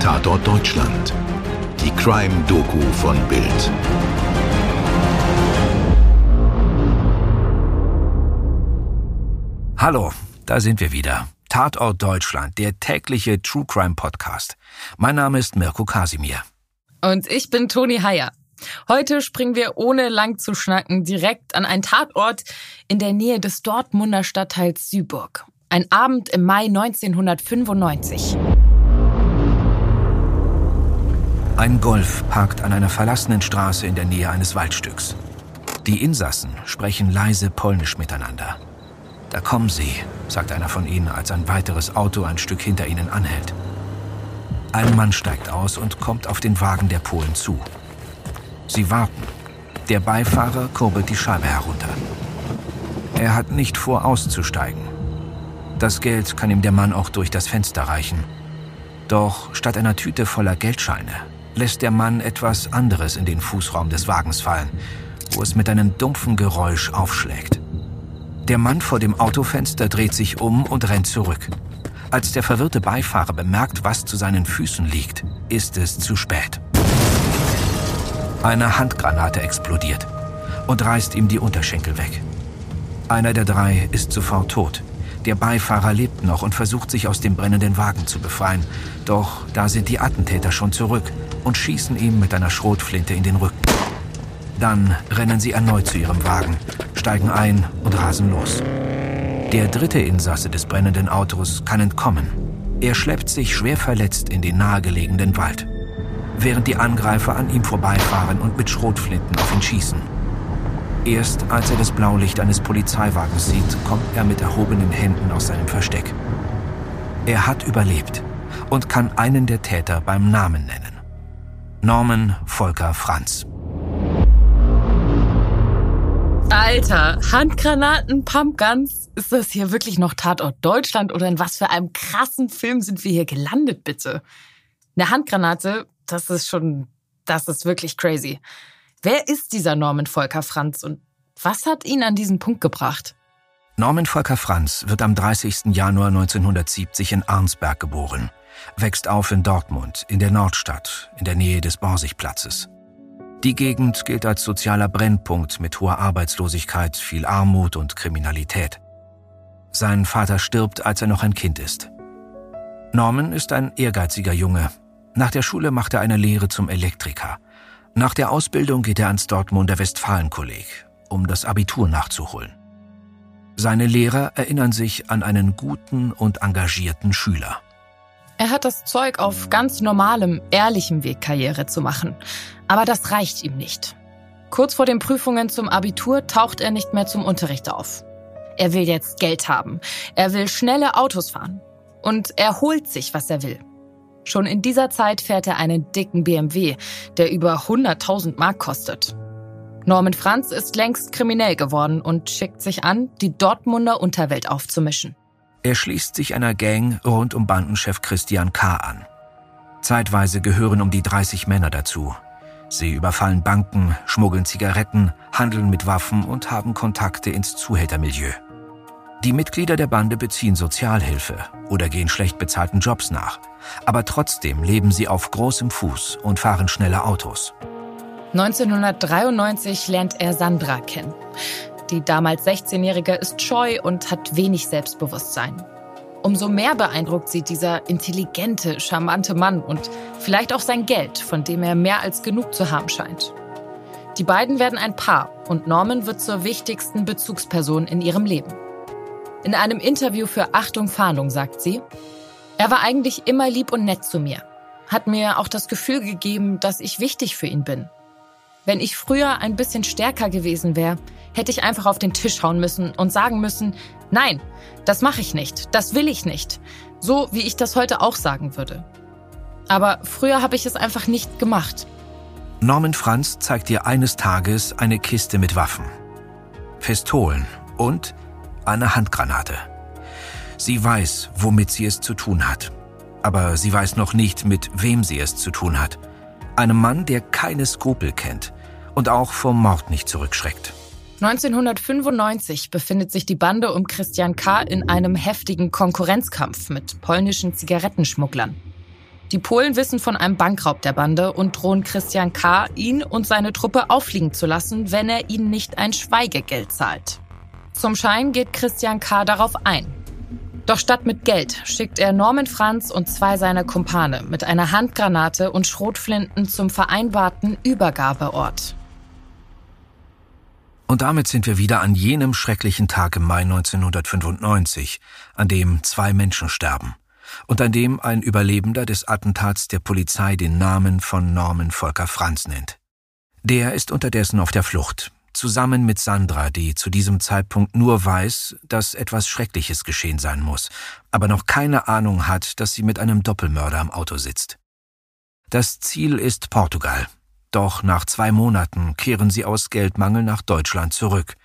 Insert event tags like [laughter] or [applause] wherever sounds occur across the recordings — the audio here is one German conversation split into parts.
Tatort Deutschland. Die Crime-Doku von Bild. Hallo, da sind wir wieder. Tatort Deutschland, der tägliche True Crime Podcast. Mein Name ist Mirko Kasimir. Und ich bin Toni Heyer. Heute springen wir ohne lang zu schnacken direkt an einen Tatort in der Nähe des Dortmunder Stadtteils Süburg. Ein Abend im Mai 1995. Ein Golf parkt an einer verlassenen Straße in der Nähe eines Waldstücks. Die Insassen sprechen leise Polnisch miteinander. Da kommen Sie, sagt einer von ihnen, als ein weiteres Auto ein Stück hinter ihnen anhält. Ein Mann steigt aus und kommt auf den Wagen der Polen zu. Sie warten. Der Beifahrer kurbelt die Scheibe herunter. Er hat nicht vor, auszusteigen. Das Geld kann ihm der Mann auch durch das Fenster reichen. Doch statt einer Tüte voller Geldscheine lässt der Mann etwas anderes in den Fußraum des Wagens fallen, wo es mit einem dumpfen Geräusch aufschlägt. Der Mann vor dem Autofenster dreht sich um und rennt zurück. Als der verwirrte Beifahrer bemerkt, was zu seinen Füßen liegt, ist es zu spät. Eine Handgranate explodiert und reißt ihm die Unterschenkel weg. Einer der drei ist sofort tot. Der Beifahrer lebt noch und versucht sich aus dem brennenden Wagen zu befreien. Doch da sind die Attentäter schon zurück und schießen ihm mit einer Schrotflinte in den Rücken. Dann rennen sie erneut zu ihrem Wagen, steigen ein und rasen los. Der dritte Insasse des brennenden Autos kann entkommen. Er schleppt sich schwer verletzt in den nahegelegenen Wald, während die Angreifer an ihm vorbeifahren und mit Schrotflinten auf ihn schießen. Erst als er das Blaulicht eines Polizeiwagens sieht, kommt er mit erhobenen Händen aus seinem Versteck. Er hat überlebt und kann einen der Täter beim Namen nennen. Norman Volker Franz. Alter, Handgranaten, Pumpguns. Ist das hier wirklich noch Tatort Deutschland oder in was für einem krassen Film sind wir hier gelandet, bitte? Eine Handgranate, das ist schon, das ist wirklich crazy. Wer ist dieser Norman Volker Franz und was hat ihn an diesen Punkt gebracht? Norman Volker Franz wird am 30. Januar 1970 in Arnsberg geboren, wächst auf in Dortmund, in der Nordstadt, in der Nähe des Borsigplatzes. Die Gegend gilt als sozialer Brennpunkt mit hoher Arbeitslosigkeit, viel Armut und Kriminalität. Sein Vater stirbt, als er noch ein Kind ist. Norman ist ein ehrgeiziger Junge. Nach der Schule macht er eine Lehre zum Elektriker. Nach der Ausbildung geht er ans Dortmunder Westfalenkolleg, um das Abitur nachzuholen. Seine Lehrer erinnern sich an einen guten und engagierten Schüler. Er hat das Zeug, auf ganz normalem, ehrlichem Weg Karriere zu machen. Aber das reicht ihm nicht. Kurz vor den Prüfungen zum Abitur taucht er nicht mehr zum Unterricht auf. Er will jetzt Geld haben. Er will schnelle Autos fahren. Und er holt sich, was er will. Schon in dieser Zeit fährt er einen dicken BMW, der über 100.000 Mark kostet. Norman Franz ist längst kriminell geworden und schickt sich an, die Dortmunder Unterwelt aufzumischen. Er schließt sich einer Gang rund um Bandenchef Christian K. an. Zeitweise gehören um die 30 Männer dazu. Sie überfallen Banken, schmuggeln Zigaretten, handeln mit Waffen und haben Kontakte ins Zuhältermilieu. Die Mitglieder der Bande beziehen Sozialhilfe oder gehen schlecht bezahlten Jobs nach. Aber trotzdem leben sie auf großem Fuß und fahren schnelle Autos. 1993 lernt er Sandra kennen. Die damals 16-Jährige ist scheu und hat wenig Selbstbewusstsein. Umso mehr beeindruckt sie dieser intelligente, charmante Mann und vielleicht auch sein Geld, von dem er mehr als genug zu haben scheint. Die beiden werden ein Paar und Norman wird zur wichtigsten Bezugsperson in ihrem Leben. In einem Interview für Achtung Fahndung sagt sie, er war eigentlich immer lieb und nett zu mir, hat mir auch das Gefühl gegeben, dass ich wichtig für ihn bin. Wenn ich früher ein bisschen stärker gewesen wäre, hätte ich einfach auf den Tisch hauen müssen und sagen müssen, nein, das mache ich nicht, das will ich nicht. So wie ich das heute auch sagen würde. Aber früher habe ich es einfach nicht gemacht. Norman Franz zeigt ihr eines Tages eine Kiste mit Waffen, Pistolen und eine Handgranate. Sie weiß, womit sie es zu tun hat. Aber sie weiß noch nicht, mit wem sie es zu tun hat. Einem Mann, der keine Skrupel kennt und auch vom Mord nicht zurückschreckt. 1995 befindet sich die Bande um Christian K. in einem heftigen Konkurrenzkampf mit polnischen Zigarettenschmugglern. Die Polen wissen von einem Bankraub der Bande und drohen Christian K., ihn und seine Truppe auffliegen zu lassen, wenn er ihnen nicht ein Schweigegeld zahlt. Zum Schein geht Christian K. darauf ein. Doch statt mit Geld schickt er Norman Franz und zwei seiner Kumpane mit einer Handgranate und Schrotflinten zum vereinbarten Übergabeort. Und damit sind wir wieder an jenem schrecklichen Tag im Mai 1995, an dem zwei Menschen sterben und an dem ein Überlebender des Attentats der Polizei den Namen von Norman Volker Franz nennt. Der ist unterdessen auf der Flucht, zusammen mit Sandra, die zu diesem Zeitpunkt nur weiß, dass etwas Schreckliches geschehen sein muss, aber noch keine Ahnung hat, dass sie mit einem Doppelmörder am Auto sitzt. Das Ziel ist Portugal, doch nach zwei Monaten kehren sie aus Geldmangel nach Deutschland zurück.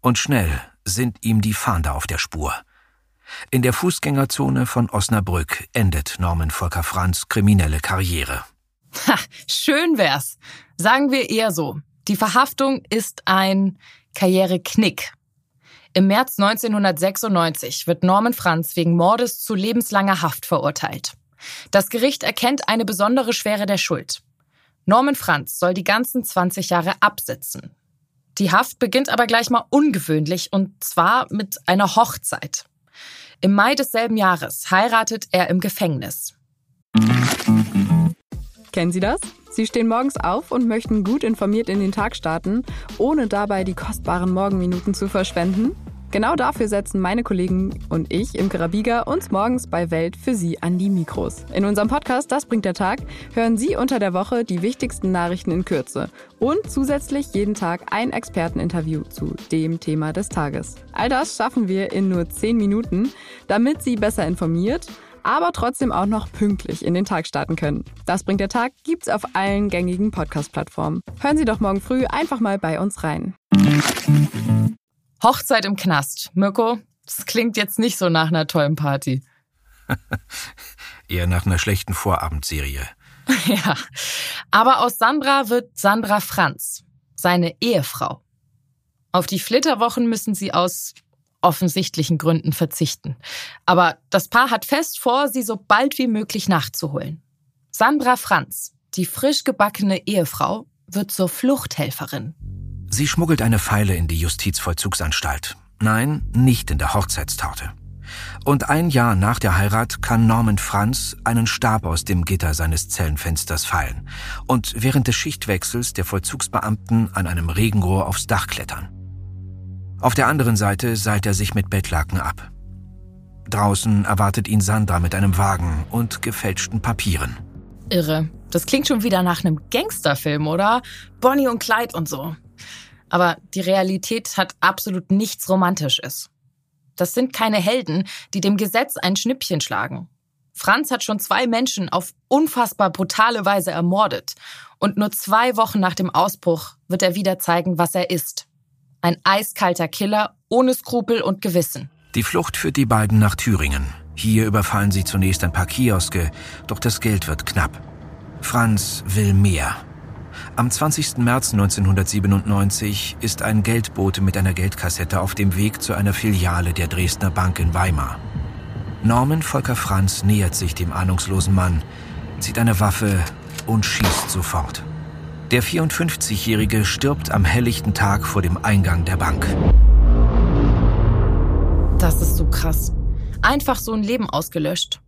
Und schnell sind ihm die Fahnder auf der Spur. In der Fußgängerzone von Osnabrück endet Norman Volker Franz kriminelle Karriere. Ha, schön wär's. Sagen wir eher so. Die Verhaftung ist ein Karriereknick. Im März 1996 wird Norman Franz wegen Mordes zu lebenslanger Haft verurteilt. Das Gericht erkennt eine besondere Schwere der Schuld. Norman Franz soll die ganzen 20 Jahre absitzen. Die Haft beginnt aber gleich mal ungewöhnlich und zwar mit einer Hochzeit. Im Mai desselben Jahres heiratet er im Gefängnis. Kennen Sie das? Sie stehen morgens auf und möchten gut informiert in den Tag starten, ohne dabei die kostbaren Morgenminuten zu verschwenden? Genau dafür setzen meine Kollegen und ich im Karabiga uns morgens bei Welt für Sie an die Mikros. In unserem Podcast Das bringt der Tag hören Sie unter der Woche die wichtigsten Nachrichten in Kürze und zusätzlich jeden Tag ein Experteninterview zu dem Thema des Tages. All das schaffen wir in nur 10 Minuten, damit Sie besser informiert aber trotzdem auch noch pünktlich in den Tag starten können. Das bringt der Tag gibt's auf allen gängigen Podcast-Plattformen. Hören Sie doch morgen früh einfach mal bei uns rein. Hochzeit im Knast. Mirko, das klingt jetzt nicht so nach einer tollen Party. [laughs] Eher nach einer schlechten Vorabendserie. [laughs] ja. Aber aus Sandra wird Sandra Franz, seine Ehefrau. Auf die Flitterwochen müssen sie aus offensichtlichen Gründen verzichten. Aber das Paar hat fest vor, sie so bald wie möglich nachzuholen. Sandra Franz, die frisch gebackene Ehefrau, wird zur Fluchthelferin. Sie schmuggelt eine Pfeile in die Justizvollzugsanstalt. Nein, nicht in der Hochzeitstorte. Und ein Jahr nach der Heirat kann Norman Franz einen Stab aus dem Gitter seines Zellenfensters fallen und während des Schichtwechsels der Vollzugsbeamten an einem Regenrohr aufs Dach klettern. Auf der anderen Seite seilt er sich mit Bettlaken ab. Draußen erwartet ihn Sandra mit einem Wagen und gefälschten Papieren. Irre. Das klingt schon wieder nach einem Gangsterfilm, oder? Bonnie und Clyde und so. Aber die Realität hat absolut nichts Romantisches. Das sind keine Helden, die dem Gesetz ein Schnippchen schlagen. Franz hat schon zwei Menschen auf unfassbar brutale Weise ermordet. Und nur zwei Wochen nach dem Ausbruch wird er wieder zeigen, was er ist. Ein eiskalter Killer ohne Skrupel und Gewissen. Die Flucht führt die beiden nach Thüringen. Hier überfallen sie zunächst ein paar Kioske, doch das Geld wird knapp. Franz will mehr. Am 20. März 1997 ist ein Geldbote mit einer Geldkassette auf dem Weg zu einer Filiale der Dresdner Bank in Weimar. Norman Volker Franz nähert sich dem ahnungslosen Mann, zieht eine Waffe und schießt sofort. Der 54-Jährige stirbt am helllichten Tag vor dem Eingang der Bank. Das ist so krass. Einfach so ein Leben ausgelöscht.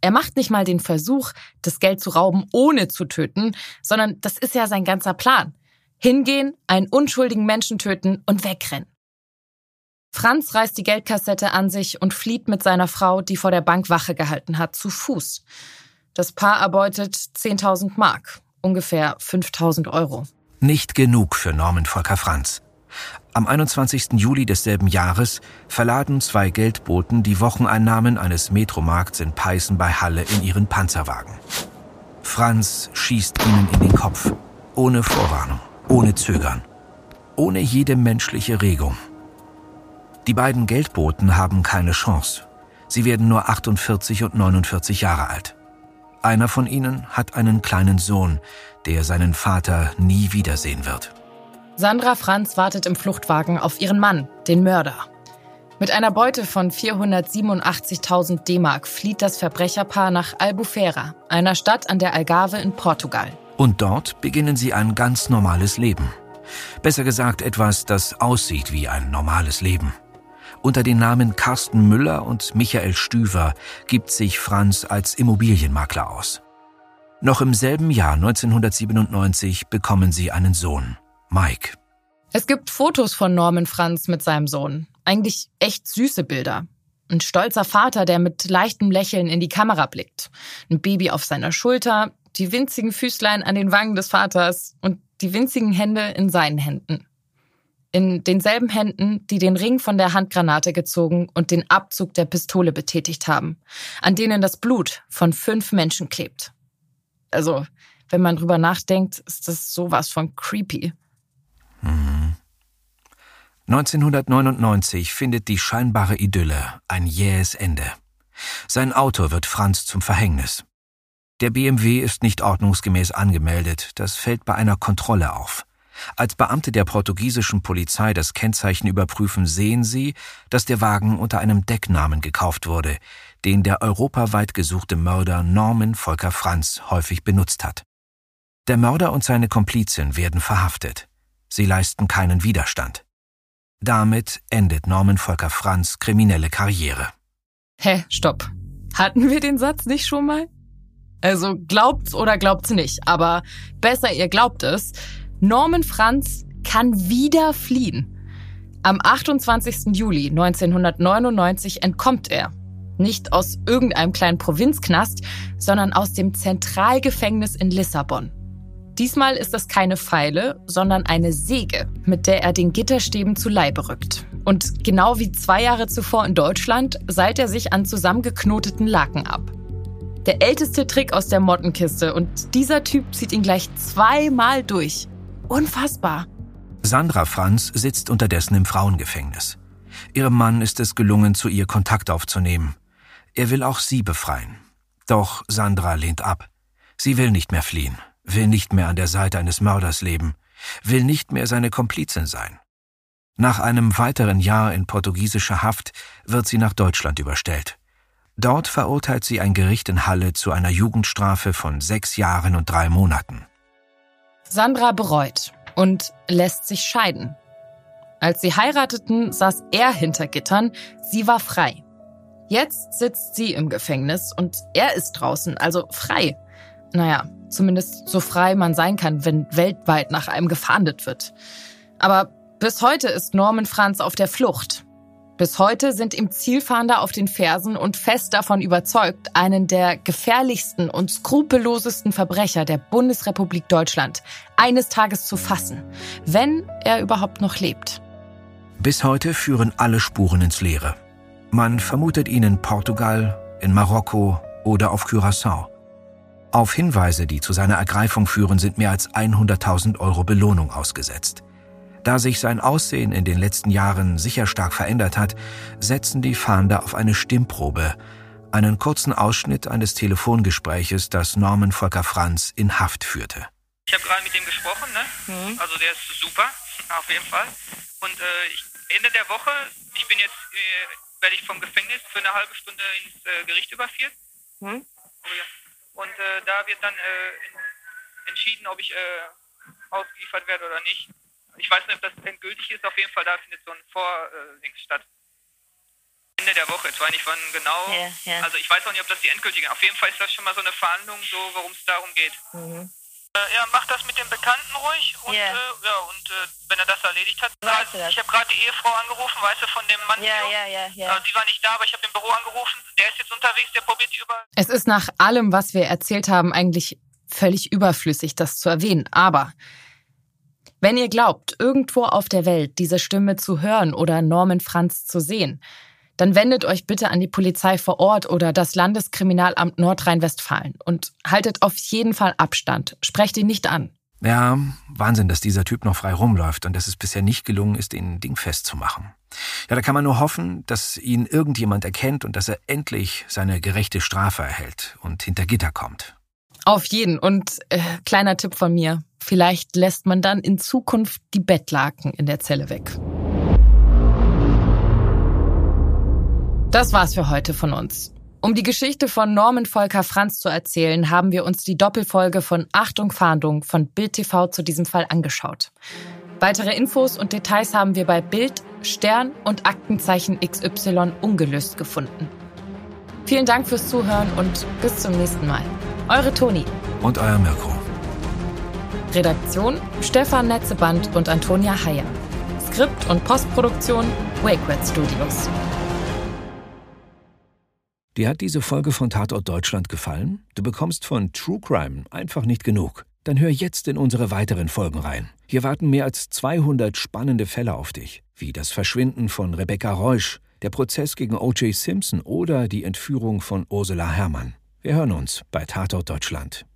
Er macht nicht mal den Versuch, das Geld zu rauben, ohne zu töten, sondern das ist ja sein ganzer Plan. Hingehen, einen unschuldigen Menschen töten und wegrennen. Franz reißt die Geldkassette an sich und flieht mit seiner Frau, die vor der Bank Wache gehalten hat, zu Fuß. Das Paar erbeutet 10.000 Mark, ungefähr 5.000 Euro. Nicht genug für Norman Volker Franz. Am 21. Juli desselben Jahres verladen zwei Geldboten die Wocheneinnahmen eines Metromarkts in Peißen bei Halle in ihren Panzerwagen. Franz schießt ihnen in den Kopf, ohne Vorwarnung, ohne Zögern, ohne jede menschliche Regung. Die beiden Geldboten haben keine Chance. Sie werden nur 48 und 49 Jahre alt. Einer von ihnen hat einen kleinen Sohn, der seinen Vater nie wiedersehen wird. Sandra Franz wartet im Fluchtwagen auf ihren Mann, den Mörder. Mit einer Beute von 487.000 D-Mark flieht das Verbrecherpaar nach Albufeira, einer Stadt an der Algarve in Portugal. Und dort beginnen sie ein ganz normales Leben. Besser gesagt etwas, das aussieht wie ein normales Leben. Unter den Namen Carsten Müller und Michael Stüver gibt sich Franz als Immobilienmakler aus. Noch im selben Jahr 1997 bekommen sie einen Sohn, Mike. Es gibt Fotos von Norman Franz mit seinem Sohn. Eigentlich echt süße Bilder. Ein stolzer Vater, der mit leichtem Lächeln in die Kamera blickt. Ein Baby auf seiner Schulter, die winzigen Füßlein an den Wangen des Vaters und die winzigen Hände in seinen Händen. In denselben Händen, die den Ring von der Handgranate gezogen und den Abzug der Pistole betätigt haben, an denen das Blut von fünf Menschen klebt. Also, wenn man drüber nachdenkt, ist das sowas von creepy. Mhm. 1999 findet die scheinbare Idylle ein jähes Ende. Sein Auto wird Franz zum Verhängnis. Der BMW ist nicht ordnungsgemäß angemeldet, das fällt bei einer Kontrolle auf. Als Beamte der portugiesischen Polizei das Kennzeichen überprüfen, sehen sie, dass der Wagen unter einem Decknamen gekauft wurde, den der europaweit gesuchte Mörder Norman Volker Franz häufig benutzt hat. Der Mörder und seine Komplizin werden verhaftet. Sie leisten keinen Widerstand. Damit endet Norman Volker Franz kriminelle Karriere. Hä, stopp. Hatten wir den Satz nicht schon mal? Also glaubt's oder glaubt's nicht, aber besser ihr glaubt es. Norman Franz kann wieder fliehen. Am 28. Juli 1999 entkommt er. Nicht aus irgendeinem kleinen Provinzknast, sondern aus dem Zentralgefängnis in Lissabon. Diesmal ist es keine Pfeile, sondern eine Säge, mit der er den Gitterstäben zu Leibe rückt. Und genau wie zwei Jahre zuvor in Deutschland seilt er sich an zusammengeknoteten Laken ab. Der älteste Trick aus der Mottenkiste und dieser Typ zieht ihn gleich zweimal durch. Unfassbar. Sandra Franz sitzt unterdessen im Frauengefängnis. Ihrem Mann ist es gelungen, zu ihr Kontakt aufzunehmen. Er will auch sie befreien. Doch Sandra lehnt ab. Sie will nicht mehr fliehen, will nicht mehr an der Seite eines Mörders leben, will nicht mehr seine Komplizin sein. Nach einem weiteren Jahr in portugiesischer Haft wird sie nach Deutschland überstellt. Dort verurteilt sie ein Gericht in Halle zu einer Jugendstrafe von sechs Jahren und drei Monaten. Sandra bereut und lässt sich scheiden. Als sie heirateten, saß er hinter Gittern, sie war frei. Jetzt sitzt sie im Gefängnis und er ist draußen, also frei. Naja, zumindest so frei man sein kann, wenn weltweit nach einem gefahndet wird. Aber bis heute ist Norman Franz auf der Flucht. Bis heute sind ihm Zielfahnder auf den Fersen und fest davon überzeugt, einen der gefährlichsten und skrupellosesten Verbrecher der Bundesrepublik Deutschland eines Tages zu fassen, wenn er überhaupt noch lebt. Bis heute führen alle Spuren ins Leere. Man vermutet ihn in Portugal, in Marokko oder auf Curaçao. Auf Hinweise, die zu seiner Ergreifung führen, sind mehr als 100.000 Euro Belohnung ausgesetzt. Da sich sein Aussehen in den letzten Jahren sicher stark verändert hat, setzen die Fahnder auf eine Stimmprobe, einen kurzen Ausschnitt eines Telefongespräches, das Norman Volker Franz in Haft führte. Ich habe gerade mit ihm gesprochen, ne? Mhm. Also der ist super, [laughs] auf jeden Fall. Und äh, ich, Ende der Woche, ich bin jetzt, äh, werde ich vom Gefängnis für eine halbe Stunde ins äh, Gericht überführt. Mhm. Und äh, da wird dann äh, entschieden, ob ich äh, ausgeliefert werde oder nicht. Ich weiß nicht, ob das endgültig ist. Auf jeden Fall, da findet so ein Vording statt. Ende der Woche, zwar nicht wann genau. Ja, ja. Also ich weiß auch nicht, ob das die endgültige. Auf jeden Fall ist das schon mal so eine Verhandlung, so worum es darum geht. Mhm. Äh, ja, mach das mit dem Bekannten ruhig und yeah. äh, ja und äh, wenn er das erledigt hat, weißt grad, ich habe gerade die Ehefrau angerufen, weißt du, von dem Mann. Ja, ja, ja, ja. Also die war nicht da, aber ich habe im Büro angerufen. Der ist jetzt unterwegs, der probiert die über. Es ist nach allem, was wir erzählt haben, eigentlich völlig überflüssig, das zu erwähnen. Aber wenn ihr glaubt, irgendwo auf der Welt diese Stimme zu hören oder Norman Franz zu sehen, dann wendet euch bitte an die Polizei vor Ort oder das Landeskriminalamt Nordrhein-Westfalen und haltet auf jeden Fall Abstand. Sprecht ihn nicht an. Ja, Wahnsinn, dass dieser Typ noch frei rumläuft und dass es bisher nicht gelungen ist, ihn dingfest zu machen. Ja, da kann man nur hoffen, dass ihn irgendjemand erkennt und dass er endlich seine gerechte Strafe erhält und hinter Gitter kommt. Auf jeden. Und äh, kleiner Tipp von mir. Vielleicht lässt man dann in Zukunft die Bettlaken in der Zelle weg. Das war's für heute von uns. Um die Geschichte von Norman Volker Franz zu erzählen, haben wir uns die Doppelfolge von Achtung Fahndung von Bild TV zu diesem Fall angeschaut. Weitere Infos und Details haben wir bei Bild, Stern und Aktenzeichen XY ungelöst gefunden. Vielen Dank fürs Zuhören und bis zum nächsten Mal. Eure Toni. Und euer Mirko. Redaktion Stefan Netzeband und Antonia Heyer. Skript und Postproduktion WakeRed Studios. Dir hat diese Folge von Tatort Deutschland gefallen? Du bekommst von True Crime einfach nicht genug. Dann hör jetzt in unsere weiteren Folgen rein. Hier warten mehr als 200 spannende Fälle auf dich, wie das Verschwinden von Rebecca Reusch, der Prozess gegen O.J. Simpson oder die Entführung von Ursula Herrmann. Wir hören uns bei Tatort Deutschland.